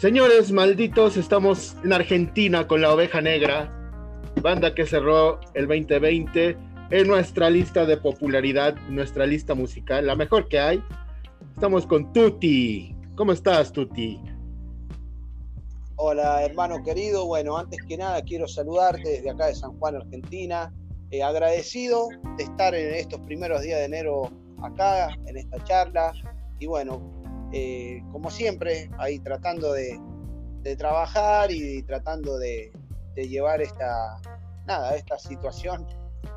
Señores malditos, estamos en Argentina con la oveja negra, banda que cerró el 2020 en nuestra lista de popularidad, nuestra lista musical, la mejor que hay. Estamos con Tuti. ¿Cómo estás, Tuti? Hola, hermano querido. Bueno, antes que nada quiero saludarte desde acá de San Juan, Argentina. Eh, agradecido de estar en estos primeros días de enero acá, en esta charla. Y bueno, eh, como siempre, ahí tratando de, trabajar y tratando de, llevar esta, nada, esta situación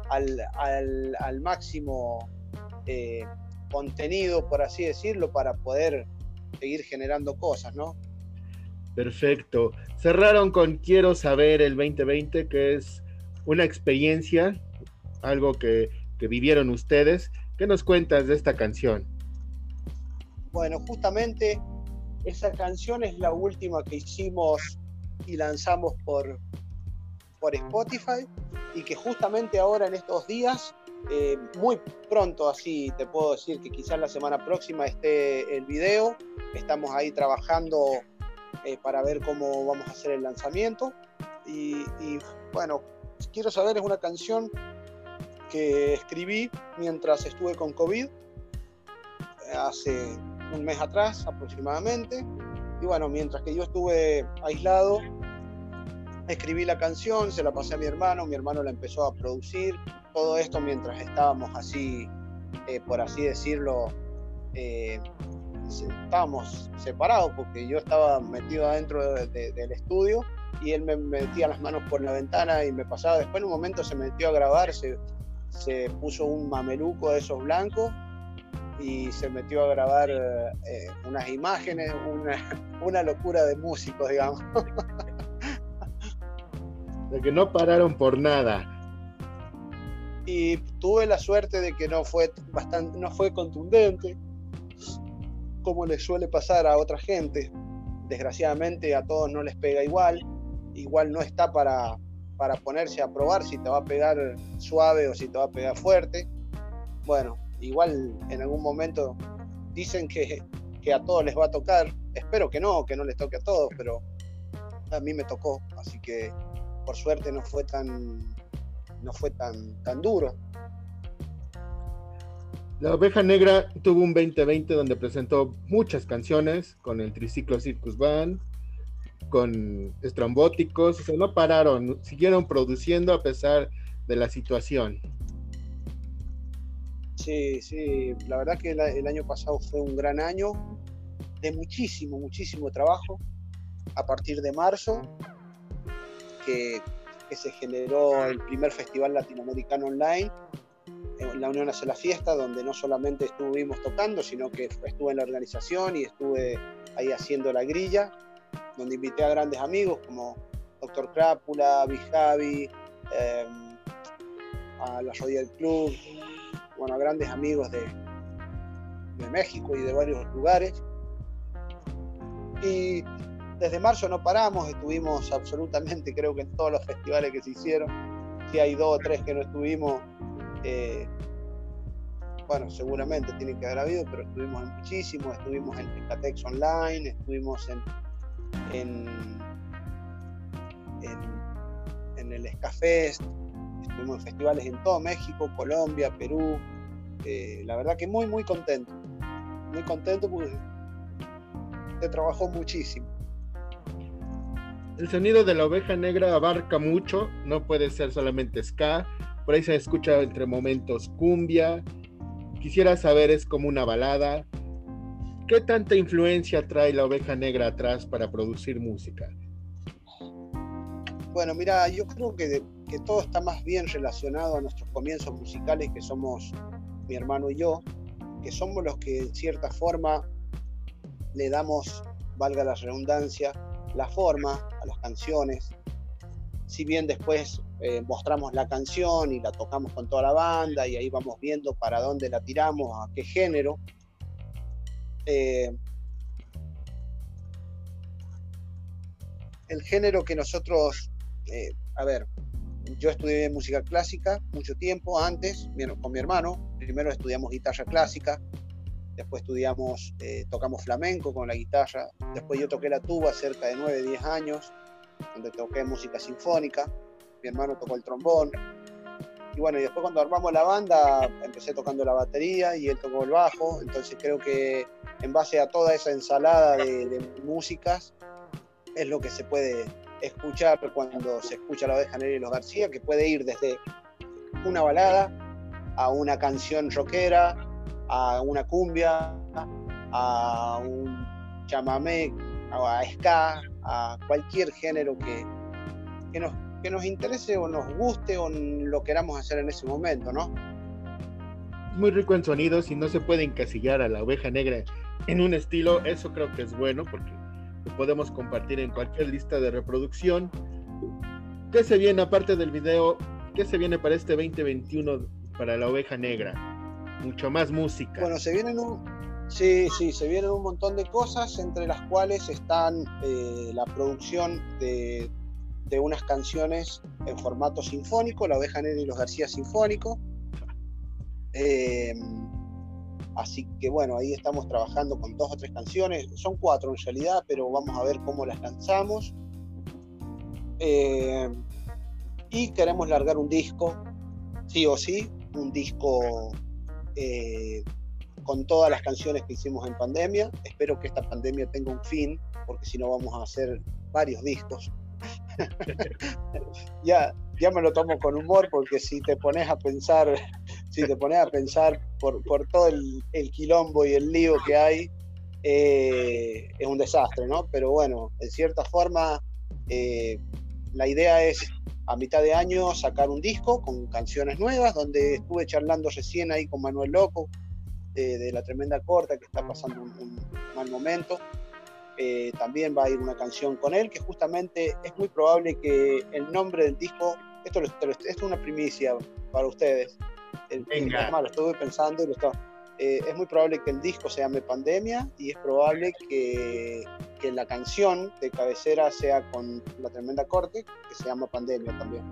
al, máximo eh, contenido, por así decirlo, para poder seguir generando cosas, ¿no? Perfecto. Cerraron con Quiero saber el 2020, que es una experiencia, algo que, que vivieron ustedes. ¿Qué nos cuentas de esta canción? Bueno, justamente esa canción es la última que hicimos y lanzamos por, por Spotify y que justamente ahora en estos días, eh, muy pronto así te puedo decir que quizás la semana próxima esté el video, estamos ahí trabajando eh, para ver cómo vamos a hacer el lanzamiento. Y, y bueno, quiero saber, es una canción que escribí mientras estuve con COVID hace un mes atrás aproximadamente. Y bueno, mientras que yo estuve aislado, escribí la canción, se la pasé a mi hermano, mi hermano la empezó a producir, todo esto mientras estábamos así, eh, por así decirlo, eh, estábamos separados porque yo estaba metido adentro del estudio y él me metía las manos por la ventana y me pasaba, después en un momento se metió a grabar, se, se puso un mameluco de esos blancos y se metió a grabar eh, unas imágenes, una, locura de músicos, digamos. De que no pararon por nada. Y tuve la suerte de que no fue bastante, no fue contundente, como le suele pasar a otra gente. Desgraciadamente a todos no les pega igual. Igual no está para, para ponerse a probar si te va a pegar suave o si te va a pegar fuerte. Bueno, igual en algún momento dicen que, a todos les va a tocar. Espero que no, que no les toque a todos, pero a mí me tocó, así que por suerte no fue tan no fue tan tan duro. La Oveja Negra tuvo un 2020 donde presentó muchas canciones con el Triciclo Circus Band, con Estrambóticos, o sea, no pararon, siguieron produciendo a pesar de la situación. Sí, sí, la verdad que el, año pasado fue un gran año de muchísimo, muchísimo trabajo. A partir de marzo, que, se generó el primer festival latinoamericano online, la Unión hace la fiesta, donde no solamente estuvimos tocando, sino que estuve en la organización y estuve ahí haciendo la grilla, donde invité a grandes amigos como Doctor Crápula, Bijavi, eh, a la Royal Club, bueno, grandes amigos de, de México y de varios lugares. Y desde marzo no paramos, estuvimos absolutamente, creo que en todos los festivales que se hicieron. Si hay dos o tres que no estuvimos, eh, bueno, seguramente tienen que haber habido, pero estuvimos en muchísimos, estuvimos en Catex Online, estuvimos en, en, en, en el Escafest, Estuvimos en festivales en todo México, Colombia, Perú. Eh, la verdad que muy, muy contento. Muy contento porque se trabajó muchísimo. El sonido de la oveja negra abarca mucho, no puede ser solamente ska, por ahí se escucha entre momentos cumbia. Quisiera saber, es como una balada. ¿Qué tanta influencia trae la oveja negra atrás para producir música? Bueno, mira, yo creo que que todo está más bien relacionado a nuestros comienzos musicales, que somos mi hermano y yo, que somos los que en cierta forma le damos, valga la redundancia, la forma a las canciones. Si bien después eh, mostramos la canción y la tocamos con toda la banda y ahí vamos viendo para dónde la tiramos, a qué género. Eh, el género que nosotros, eh, a ver, yo estudié música clásica mucho tiempo antes, con mi hermano. Primero estudiamos guitarra clásica después estudiamos, eh, tocamos flamenco con la guitarra, después yo toqué la tuba cerca de 9, 10 años, donde toqué música sinfónica, mi hermano tocó el trombón, y bueno, y después cuando armamos la banda empecé tocando la batería y él tocó el bajo, entonces creo que en base a toda esa ensalada de, músicas es lo que se puede escuchar cuando se escucha la oveja negra y los García, que puede ir desde una balada a una canción rockera, a una cumbia, a un chamamé, a ska, a cualquier género que, que nos que nos interese o nos guste o lo queramos hacer en ese momento, ¿no? Muy rico en sonidos y no se puede encasillar a la oveja negra en un estilo, eso creo que es bueno porque lo podemos compartir en cualquier lista de reproducción. ¿Qué se viene aparte del video? ¿Qué se viene para este 2021 para la oveja negra? Mucho más música. Bueno, se vienen un, Sí, sí, se vienen un montón de cosas, entre las cuales están eh, la producción de de unas canciones en formato sinfónico, La Oveja Negra y los García Sinfónico. Eh, así que bueno, ahí estamos trabajando con dos o tres canciones, son cuatro en realidad, pero vamos a ver cómo las lanzamos. Eh, y queremos largar un disco, sí o sí, un disco eh, con todas las canciones que hicimos en pandemia. Espero que esta pandemia tenga un fin, porque si no vamos a hacer varios discos. ya, ya me lo tomo con humor porque si te pones a pensar, si te pones a pensar por, todo el, quilombo y el lío que hay, eh, es un desastre, ¿no? Pero bueno, en cierta forma, eh, la idea es a mitad de año sacar un disco con canciones nuevas, donde estuve charlando recién ahí con Manuel Loco, eh, de la tremenda corta que está pasando un mal momento. Eh, también va a ir una canción con él, que justamente es muy probable que el nombre del disco, esto, es una primicia para ustedes, el, lo estuve pensando y lo eh, es muy probable que el disco se llame Pandemia y es probable que, que, la canción de cabecera sea con la tremenda corte, que se llama Pandemia también.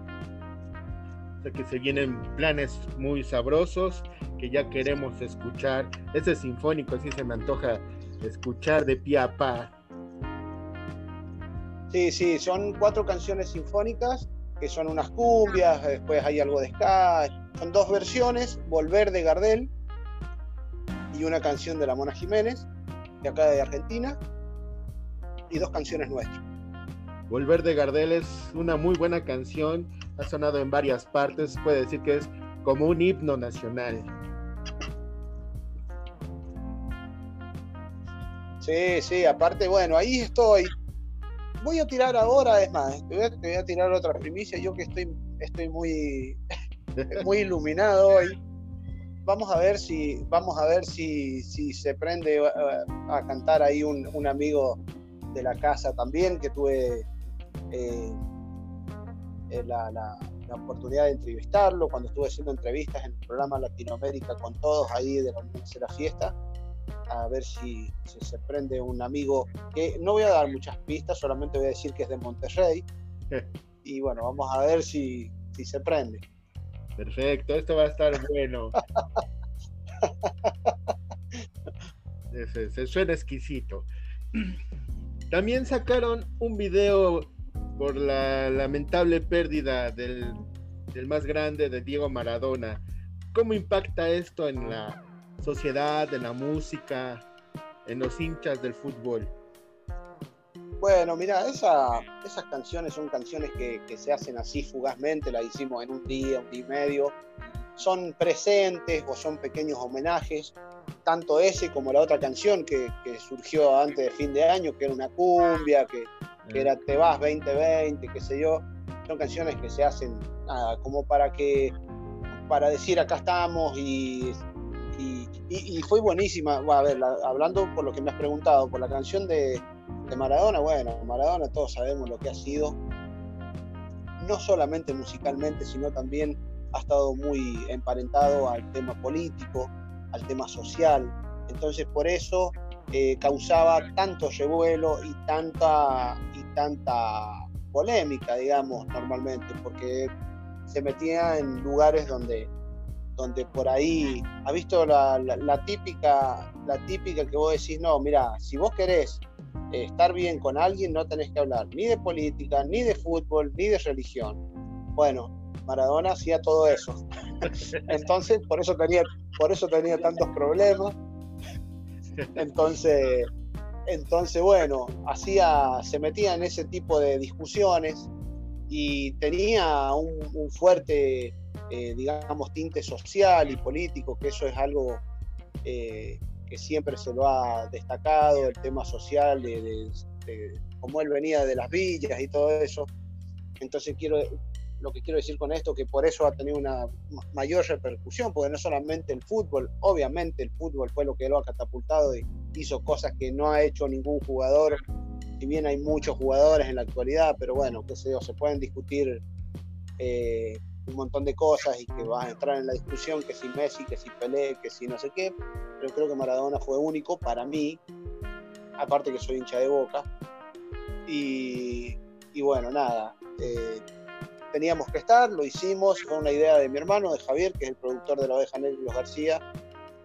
O sea que se vienen planes muy sabrosos que ya queremos escuchar. Ese sinfónico sí se me antoja escuchar de pie a pa. Sí, sí, son cuatro canciones sinfónicas que son unas cumbias, después hay algo de ska, son dos versiones, Volver de Gardel y una canción de la Mona Jiménez, de acá de Argentina, y dos canciones nuestras. Volver de Gardel es una muy buena canción, ha sonado en varias partes, puede decir que es como un himno nacional. Sí, sí, aparte, bueno, ahí estoy. Voy a tirar ahora, es más, te voy a, tirar otra primicia, yo que estoy, estoy muy, muy iluminado hoy. Vamos a ver si, vamos a ver si, si se prende a, cantar ahí un, un, amigo de la casa también, que tuve eh, eh, la, la, la, oportunidad de entrevistarlo cuando estuve haciendo entrevistas en el programa Latinoamérica con todos ahí de la, de la fiesta a ver si, se prende un amigo que no voy a dar muchas pistas, solamente voy a decir que es de Monterrey. y bueno, vamos a ver si, se prende. Perfecto, esto va a estar bueno. se, suena exquisito. También sacaron un video por la lamentable pérdida del, del más grande de Diego Maradona. ¿Cómo impacta esto en la, sociedad, en la música, en los hinchas del fútbol? Bueno, mira, esa, esas canciones son canciones que, se hacen así fugazmente, las hicimos en un día, un día y medio. Son presentes o son pequeños homenajes, tanto ese como la otra canción que, surgió antes de fin de año, que era una cumbia, que, era Te vas 2020, qué sé yo. Son canciones que se hacen como para que para decir acá estamos y y, fue buenísima. a ver, hablando por lo que me has preguntado, por la canción de, Maradona, bueno, Maradona todos sabemos lo que ha sido, no solamente musicalmente, sino también ha estado muy emparentado al tema político, al tema social. Entonces, por eso eh, causaba tanto revuelo y tanta, y tanta polémica, digamos, normalmente, porque se metía en lugares donde donde por ahí, ha visto la, típica, la típica que vos decís, no, mira, si vos querés estar bien con alguien, no tenés que hablar ni de política, ni de fútbol, ni de religión. Bueno, Maradona hacía todo eso. Entonces, por eso tenía, por eso tenía tantos problemas. Entonces, entonces bueno, hacía, se metía en ese tipo de discusiones y tenía un, fuerte, eh, digamos, tinte social y político, que eso es algo eh, que siempre se lo ha destacado, el tema social, de, de, cómo él venía de las villas y todo eso. Entonces quiero, lo que quiero decir con esto, que por eso ha tenido una mayor repercusión, porque no solamente el fútbol, obviamente el fútbol fue lo que lo ha catapultado y hizo cosas que no ha hecho ningún jugador, si bien hay muchos jugadores en la actualidad, pero bueno, qué sé yo, se pueden discutir eh, un montón de cosas y que van a entrar en la discusión, que si Messi, que si Pelé, que si no sé qué, pero creo que Maradona fue único para mí, aparte que soy hincha de boca, y, bueno, nada. Eh, teníamos que estar, lo hicimos, fue una idea de mi hermano, de Javier, que es el productor de La Oveja Negra y los García,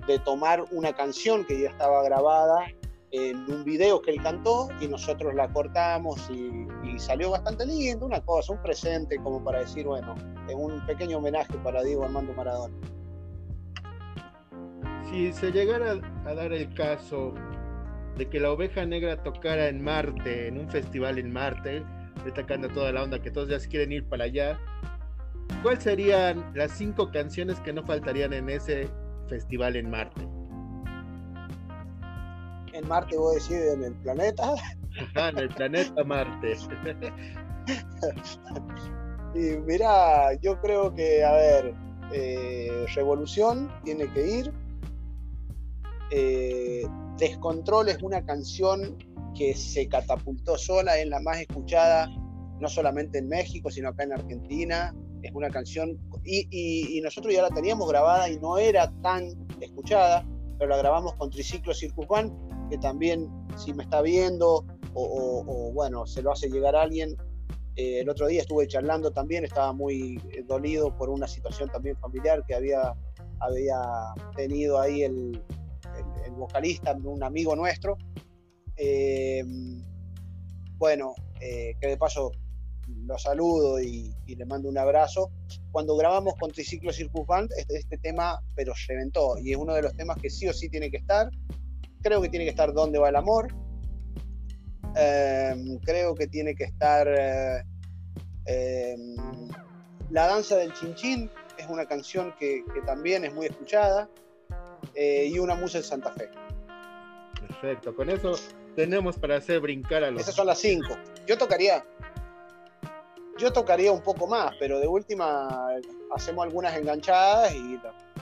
de tomar una canción que ya estaba grabada en un video que él cantó y nosotros la cortamos y, salió bastante lindo, una cosa, un presente como para decir, bueno, es un pequeño homenaje para Diego Armando Maradona. Si se llegara a dar el caso de que la oveja negra tocara en Marte, en un festival en Marte, destacando toda la onda que todos ya se quieren ir para allá. ¿Cuáles serían las cinco canciones que no faltarían en ese festival en Marte? En Marte, voy a decir, en el planeta. en el planeta Marte. y mira, yo creo que, a ver, eh, Revolución tiene que ir. Eh, Descontrol es una canción que se catapultó sola, es la más escuchada no solamente en México, sino acá en Argentina. Es una canción, y, nosotros ya la teníamos grabada y no era tan escuchada, pero la grabamos con Triciclo Circus que también, si me está viendo o, bueno, se lo hace llegar a alguien. Eh, el otro día estuve charlando también, estaba muy eh, dolido por una situación también familiar que había, había tenido ahí el vocalista, un amigo nuestro, eh, bueno, eh, que de paso lo saludo y, le mando un abrazo. Cuando grabamos con Triciclo Circus Band, este, este, tema, pero reventó, y es uno de los temas que sí o sí tiene que estar. Creo que tiene que estar ¿Dónde va el amor? Em, creo que tiene que estar eh, em, La danza del chinchín, es una canción que, que también es muy escuchada, y una musa en Santa Fe. Perfecto, con eso tenemos para hacer brincar a los. Esas son las cinco. Yo tocaría. Yo tocaría un poco más, pero de última hacemos algunas enganchadas y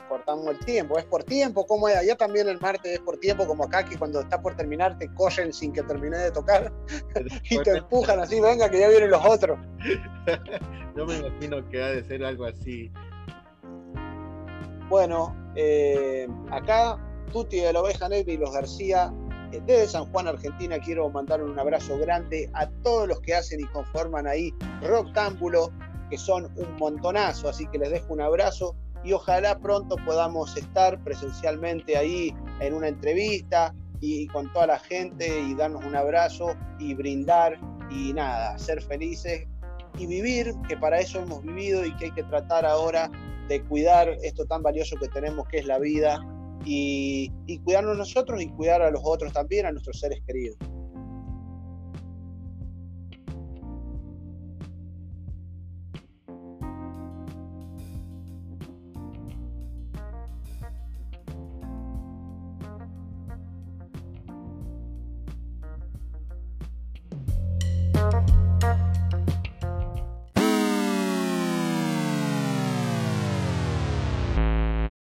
cortamos el tiempo. Es por tiempo, como es allá también el martes es por tiempo, como acá que cuando está por terminar te corren sin que termine de tocar y te empujan así, venga que ya vienen los otros. Yo me imagino que ha de ser algo así. Bueno, eh, acá Tuti de la Oveja Negra y los García desde San Juan, Argentina, quiero mandar un abrazo grande a todos los que hacen y conforman ahí Roctámbulo, que son un montonazo, así que les dejo un abrazo y ojalá pronto podamos estar presencialmente ahí en una entrevista y con toda la gente y darnos un abrazo y brindar y nada, ser felices y vivir, que para eso hemos vivido y que hay que tratar ahora de cuidar esto tan valioso que tenemos que es la vida y, y cuidarnos nosotros y cuidar a los otros también, a nuestros seres queridos.